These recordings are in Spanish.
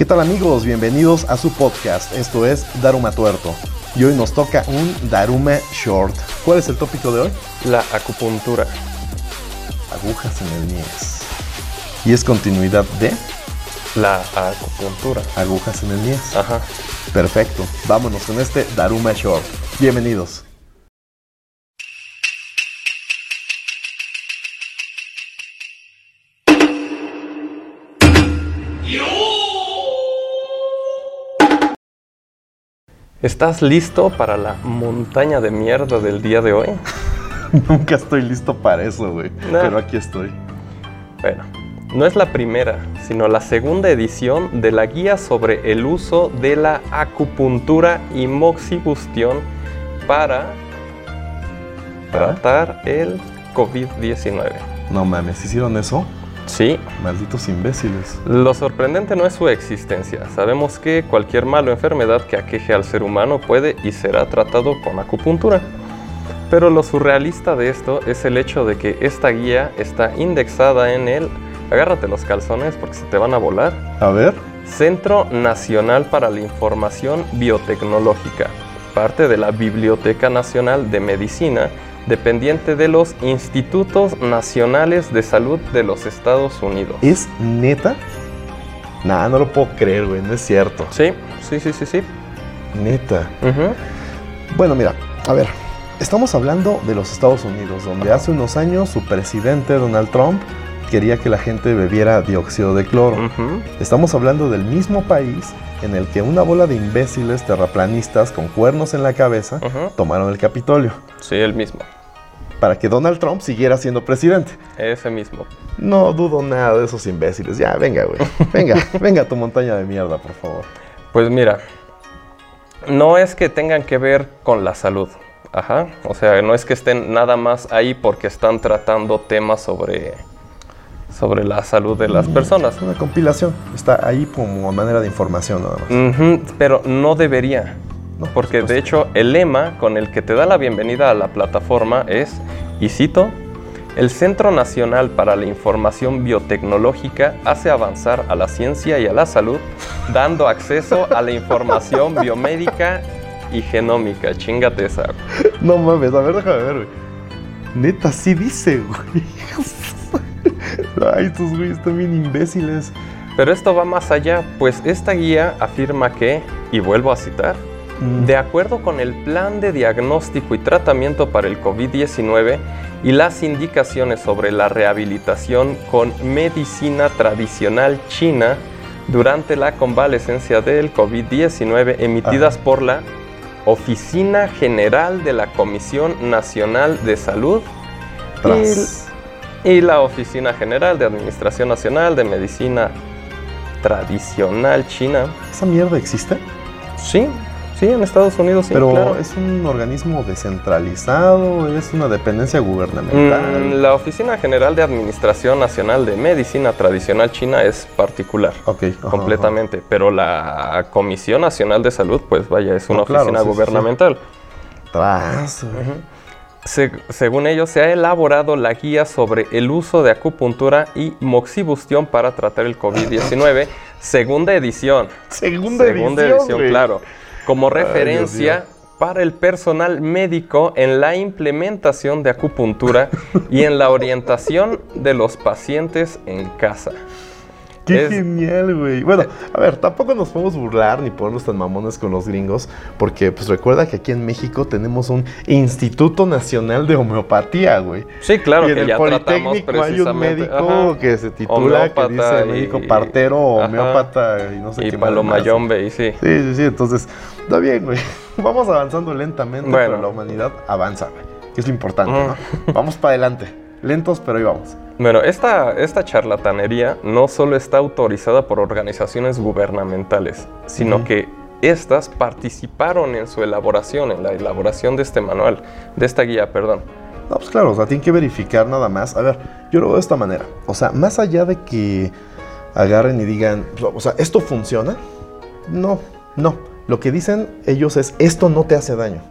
¿Qué tal amigos? Bienvenidos a su podcast. Esto es Daruma Tuerto. Y hoy nos toca un Daruma Short. ¿Cuál es el tópico de hoy? La acupuntura. Agujas en el Nies. Y es continuidad de La acupuntura. agujas en el Nies. Ajá. Perfecto. Vámonos con este Daruma Short. Bienvenidos. ¿Estás listo para la montaña de mierda del día de hoy? Nunca estoy listo para eso, güey. No. Pero aquí estoy. Bueno, no es la primera, sino la segunda edición de la guía sobre el uso de la acupuntura y moxibustión para ¿Para? tratar el COVID-19. No mames, ¿hicieron eso? Sí, Malditos imbéciles. Lo sorprendente no es su existencia. Sabemos que cualquier mal o enfermedad que aqueje al ser humano puede y será tratado con acupuntura. Pero lo surrealista de esto es el hecho de que esta guía está indexada en el, agárrate los calzones porque se te van a volar, A ver. Centro Nacional para la Información Biotecnológica, parte de la Biblioteca Nacional de Medicina, dependiente de los Institutos Nacionales de Salud de los Estados Unidos. ¿Es neta? Nah, no lo puedo creer, güey. No es cierto. Sí, sí, sí, sí, sí. Neta. Bueno, mira, a ver. Estamos hablando de los Estados Unidos, donde hace unos años su presidente Donald Trump quería que la gente bebiera dióxido de cloro. Estamos hablando del mismo país en el que una bola de imbéciles terraplanistas con cuernos en la cabeza tomaron el Capitolio Sí, el mismo. Para que Donald Trump siguiera siendo presidente. Ese mismo. No dudo nada de esos imbéciles. Ya, venga, güey. Venga, venga a tu montaña de mierda, por favor. Pues mira, no es que tengan que ver con la salud. Ajá. O sea, no es que estén nada más ahí porque están tratando temas sobre, sobre la salud de las personas. Es una compilación. Está ahí como manera de información nada más. Pero no debería. No, por Porque de hecho el lema con el que te da la bienvenida a la plataforma es, y cito, el Centro Nacional para la Información Biotecnológica hace avanzar a la ciencia y a la salud, dando acceso a la información biomédica y genómica. Chingate esa. No mames, a ver, déjame ver, güey. Neta, sí dice, güey. Ay, estos güeyes están bien imbéciles. Pero esto va más allá, pues esta guía afirma que, y vuelvo a citar, De acuerdo con el plan de diagnóstico y tratamiento para el COVID-19 y las indicaciones sobre la rehabilitación con medicina tradicional china durante la convalecencia del COVID-19 emitidas por la Oficina General de la Comisión Nacional de Salud Tras. y la Oficina General de Administración Nacional de Medicina Tradicional China. ¿Esa mierda existe? Sí, sí, en Estados Unidos sí, Pero claro. es un organismo descentralizado, es una dependencia gubernamental. Mm, la Oficina General de Administración Nacional de Medicina Tradicional China es particular, Ok, ajá, completamente, pero la Comisión Nacional de Salud, pues vaya, es una No, claro, oficina sí, sí, sí. gubernamental. Tras. Se- según ellos, se ha elaborado la guía sobre el uso de acupuntura y moxibustión para tratar el COVID-19, segunda edición. Segunda, Segunda edición, claro. Como Ay, Dios referencia para el personal médico en la implementación de acupuntura y en la orientación de los pacientes en casa. Qué Es- genial, güey. Bueno, a ver, tampoco nos podemos burlar ni ponernos tan mamones con los gringos, porque pues recuerda que aquí en México tenemos un Instituto Nacional de Homeopatía, güey. Sí, claro y en que el ya Politécnico hay un médico ajá, que se titula, que dice y- médico partero, ajá, homeópata y no sé y qué. Palomayombe, y sí. Sí, sí, sí, entonces, está bien, güey. Vamos avanzando lentamente, Bueno. pero la humanidad avanza, güey. Que es lo importante, ¿no? Vamos para adelante. Lentos, pero ahí vamos. Bueno, esta, esta charlatanería no solo está autorizada por organizaciones gubernamentales, sino Ujú. que estas participaron en su elaboración, en la elaboración de este manual, de esta guía, perdón. No, pues claro, o sea, tienen que verificar nada más. A ver, yo lo veo de esta manera. O sea, más allá de que agarren y digan, o sea, ¿esto funciona? No, no. Lo que dicen ellos es, esto no te hace daño.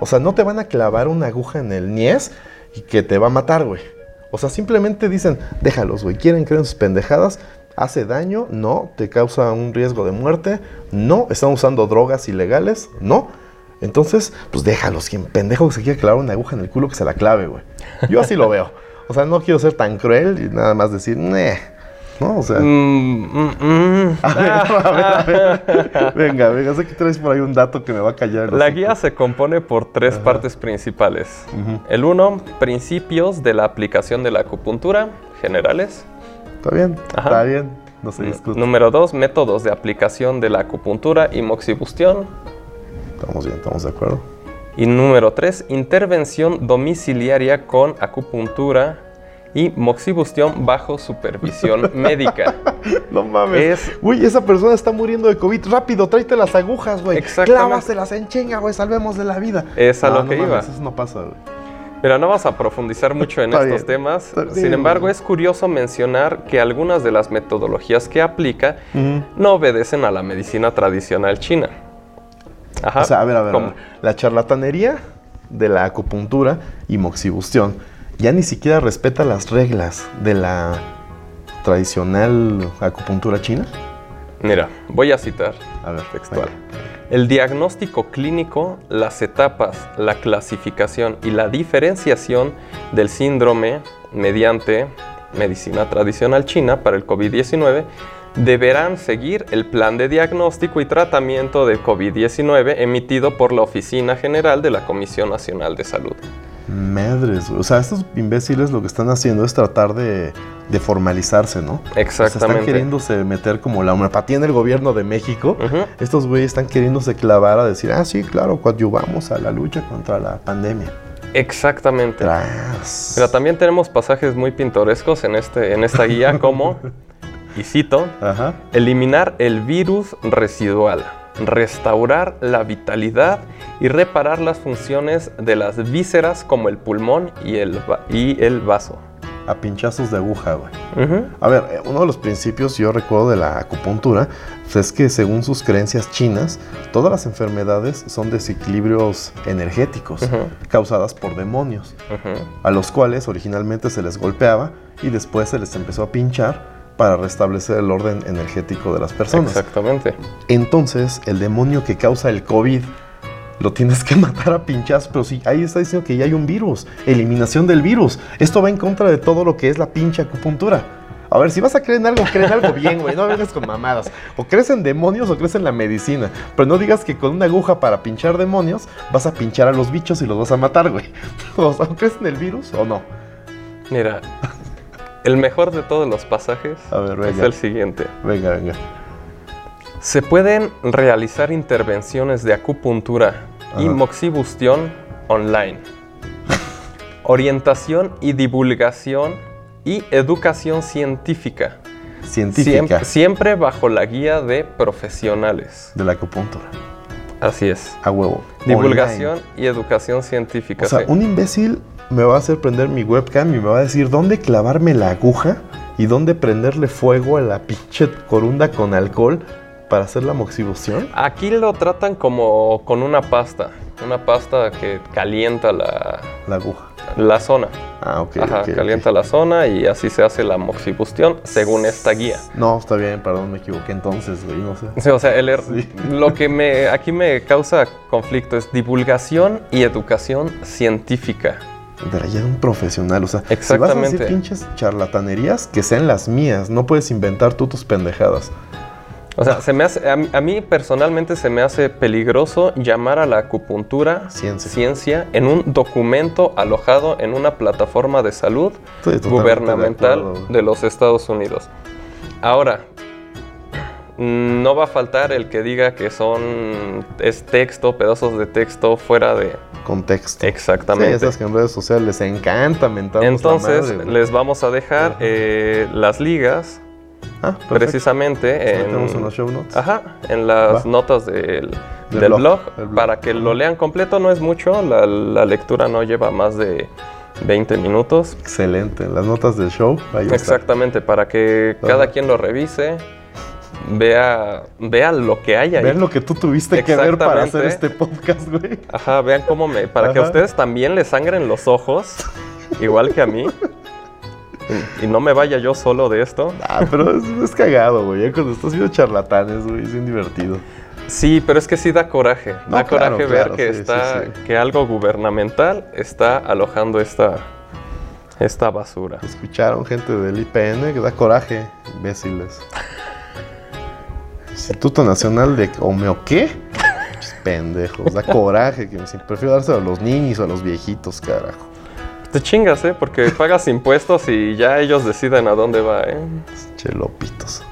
O sea, no te van a clavar una aguja en el niés y que te va a matar, güey. O sea, simplemente dicen, déjalos, güey. Quieren creer en sus pendejadas, ¿Hace daño? No. ¿Te causa un riesgo de muerte? No. ¿Están usando drogas ilegales? No. Entonces, pues déjalos. Quien pendejo que se quiere clavar una aguja en el culo, que se la clave, güey. Yo así lo veo. O sea, no quiero ser tan cruel y nada más decir, "Neh". ¿No? O sea. Mm, mm, mm. A ver, a ver, a ver. Venga, venga, sé que traes por ahí un dato que me va a callar. La guía se compone por tres partes principales. El uno, principios de la aplicación de la acupuntura generales. Está bien, Ajá. está bien. No se discute. Número dos, métodos de aplicación de la acupuntura y moxibustión. Estamos bien, estamos de acuerdo. Y número tres, intervención domiciliaria con acupuntura y moxibustión bajo supervisión médica. No mames. Es- Güey, esa persona está muriendo de COVID. Rápido, tráete las agujas, güey. Clávaselas en chinga, güey. Salvemos de la vida. Es a No, lo no que mames, iba. Eso no pasa, güey. Mira, no vas a profundizar mucho en Está estos bien, temas. bien, Sin embargo, es curioso mencionar que algunas de las metodologías que aplica no obedecen a la medicina tradicional china. Ajá. O sea, a ver, a ver, a ¿Cómo? ver. La charlatanería de la acupuntura y moxibustión ya ni siquiera respeta las reglas de la tradicional acupuntura china. Mira, voy a citar A ver, textual. venga. El diagnóstico clínico, las etapas, la clasificación y la diferenciación del síndrome mediante medicina tradicional china para el COVID-19 deberán seguir el plan de diagnóstico y tratamiento de COVID-19 emitido por la Oficina General de la Comisión Nacional de Salud. Madres, güey. o sea, estos imbéciles lo que están haciendo es tratar de, de formalizarse, ¿no? O sea, están Exactamente. queriéndose meter como la homeopatía en el gobierno de México. Estos güeyes están queriéndose clavar a decir, ah, sí, claro, coadyuvamos a la lucha contra la pandemia. Exactamente. Tras. Pero también tenemos pasajes muy pintorescos en, este, en esta guía como, y cito, Ajá. eliminar el virus residual, restaurar la vitalidad y reparar las funciones de las vísceras como el pulmón y el, y el vaso. A pinchazos de aguja, güey. A ver, eh, uno de los principios yo recuerdo de la acupuntura pues, es que según sus creencias chinas, todas las enfermedades son desequilibrios energéticos causadas por demonios, a los cuales originalmente se les golpeaba y después se les empezó a pinchar para restablecer el orden energético de las personas. Exactamente. Entonces, el demonio que causa el COVID lo tienes que matar a pinchazos, pero sí, ahí está diciendo que ya hay un virus, eliminación del virus. Esto va en contra de todo lo que es la pinche acupuntura. A ver, si vas a creer en algo, cree en algo bien, güey. No vengas con mamadas. O crees en demonios o crees en la medicina. Pero no digas que con una aguja para pinchar demonios vas a pinchar a los bichos y los vas a matar, güey. O sea, ¿crees en el virus o no? Mira, el mejor de todos los pasajes A ver, es el siguiente. Venga, venga. Se pueden realizar intervenciones de acupuntura y moxibustión online. Orientación y divulgación y educación científica. Científica Siempre, siempre bajo la guía de profesionales. de la acupuntura. Así es. A huevo. Divulgación y educación científica. O sea, sí. un imbécil me va a hacer prender mi webcam y me va a decir dónde clavarme la aguja y dónde prenderle fuego a la pinche corunda con alcohol para hacer la moxibustión. Aquí lo tratan como con una pasta. Una pasta que calienta la, La aguja. la zona. Ah, ok. Ajá, calienta la zona y así se hace la moxibustión según esta guía. No, está bien, perdón, me equivoqué entonces, güey, no sé. Sí, o sea, el er- Sí. lo que me, aquí me causa conflicto es divulgación y educación científica. Pero ya era un profesional, o sea, si vas a Exactamente. decir pinches charlatanerías, que sean las mías, no puedes inventar tú tus pendejadas. O sea, se me hace, a, mí, a mí personalmente se me hace peligroso llamar a la acupuntura Ciencia. ciencia en un documento alojado en una plataforma de salud de gubernamental de, güey. los Estados Unidos. Ahora, no va a faltar el que diga que son es texto, pedazos de texto fuera de Contexto. exactamente. Sí, esas que en redes sociales les encanta mentarnos la Entonces, madre, les vamos a dejar eh, las ligas Ah, precisamente Los en, en los show notes. Ajá, en las Va. notas del, Del del blog, para que lo lean completo. No es mucho, la, la lectura no lleva más de 20 minutos. Excelente. Las notas del show. ahí está. Exactamente, para que Ajá. cada quien lo revise, vea, vea lo que hay ahí. Vean lo que tú tuviste que ver para hacer este podcast, güey. Ajá, vean cómo me. Para que a ustedes también les sangren los ojos, igual que a mí. y no me vaya yo solo de esto. Ah, pero es, es cagado, güey. Ya cuando estás viendo charlatanes, güey, es bien divertido. Sí, pero es que sí da coraje. No, da claro, coraje claro, ver que sí, está, sí, sí. que algo gubernamental está alojando esta, esta basura. Escucharon gente del IPN que da coraje, imbéciles. Instituto Nacional de Homeo qué? Pendejos, da coraje. Que me- prefiero dárselo a los niños o a los viejitos, carajo. Te chingas, ¿eh? Porque pagas impuestos y ya ellos deciden a dónde va, ¿eh? Chelopitos.